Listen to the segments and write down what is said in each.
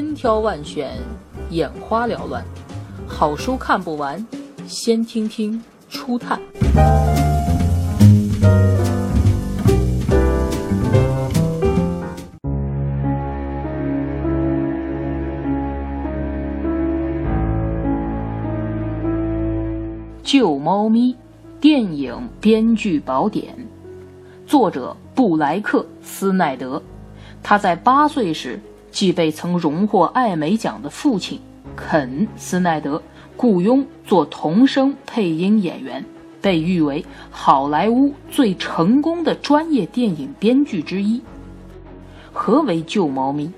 千挑万选，眼花缭乱，好书看不完，先听听初探。救猫咪，电影编剧宝典，作者布莱克斯奈德。他在八岁时即被曾荣获艾美奖的父亲肯斯奈德雇佣做童声配音演员，被誉为好莱坞最成功的专业电影编剧之一。何为救猫咪？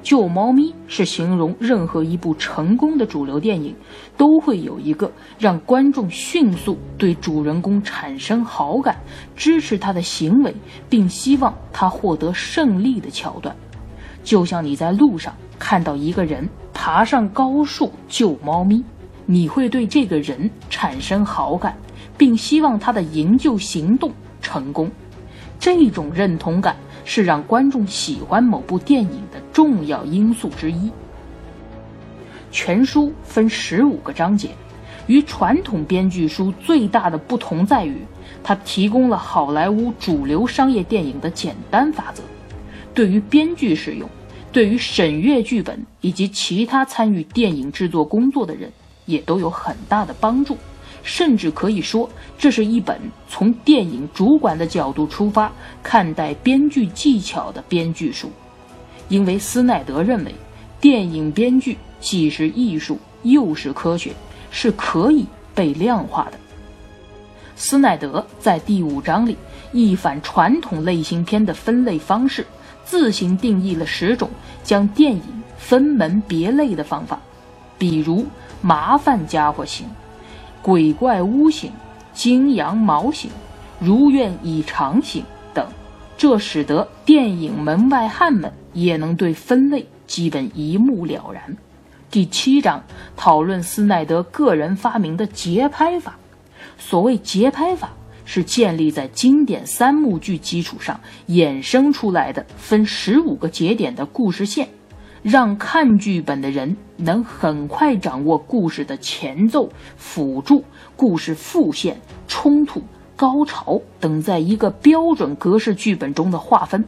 救猫咪是形容任何一部成功的主流电影，都会有一个让观众迅速对主人公产生好感、支持他的行为，并希望他获得胜利的桥段。就像你在路上看到一个人爬上高树救猫咪，你会对这个人产生好感，并希望他的营救行动成功。这种认同感。是让观众喜欢某部电影的重要因素之一。全书分十五个章节，与传统编剧书最大的不同在于，它提供了好莱坞主流商业电影的简单法则，对于编剧使用，对于审阅剧本以及其他参与电影制作工作的人，也都有很大的帮助。甚至可以说，这是一本从电影主管的角度出发看待编剧技巧的编剧书，因为斯奈德认为，电影编剧既是艺术又是科学，是可以被量化的。斯奈德在第五章里一反传统类型片的分类方式，自行定义了十种将电影分门别类的方法，比如麻烦家伙型。鬼怪屋型、金羊毛型、如愿以偿型等，这使得电影门外汉们也能对分类基本一目了然。第七章讨论斯奈德个人发明的节拍法。所谓节拍法，是建立在经典三幕剧基础上衍生出来的分十五个节点的故事线。让看剧本的人能很快掌握故事的前奏、辅助、故事副线、冲突、高潮等，在一个标准格式剧本中的划分。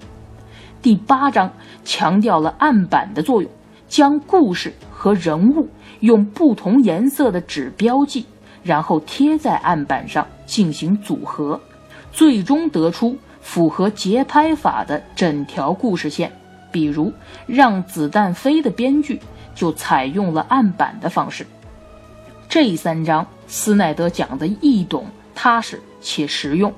第八章强调了案板的作用，将故事和人物用不同颜色的纸标记，然后贴在案板上进行组合，最终得出符合节拍法的整条故事线。比如让子弹飞的编剧就采用了案板的方式。这三章斯奈德讲的易懂、踏实且实用。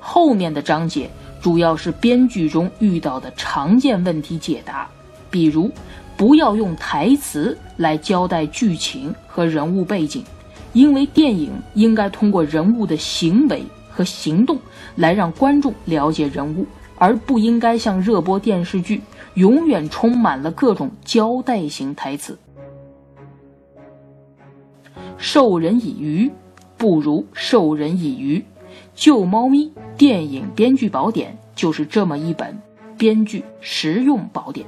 后面的章节主要是编剧中遇到的常见问题解答，比如不要用台词来交代剧情和人物背景，因为电影应该通过人物的行为和行动来让观众了解人物。而不应该像热播电视剧，永远充满了各种交代型台词。授人以鱼，不如授人以渔。救猫咪电影编剧宝典就是这么一本编剧实用宝典。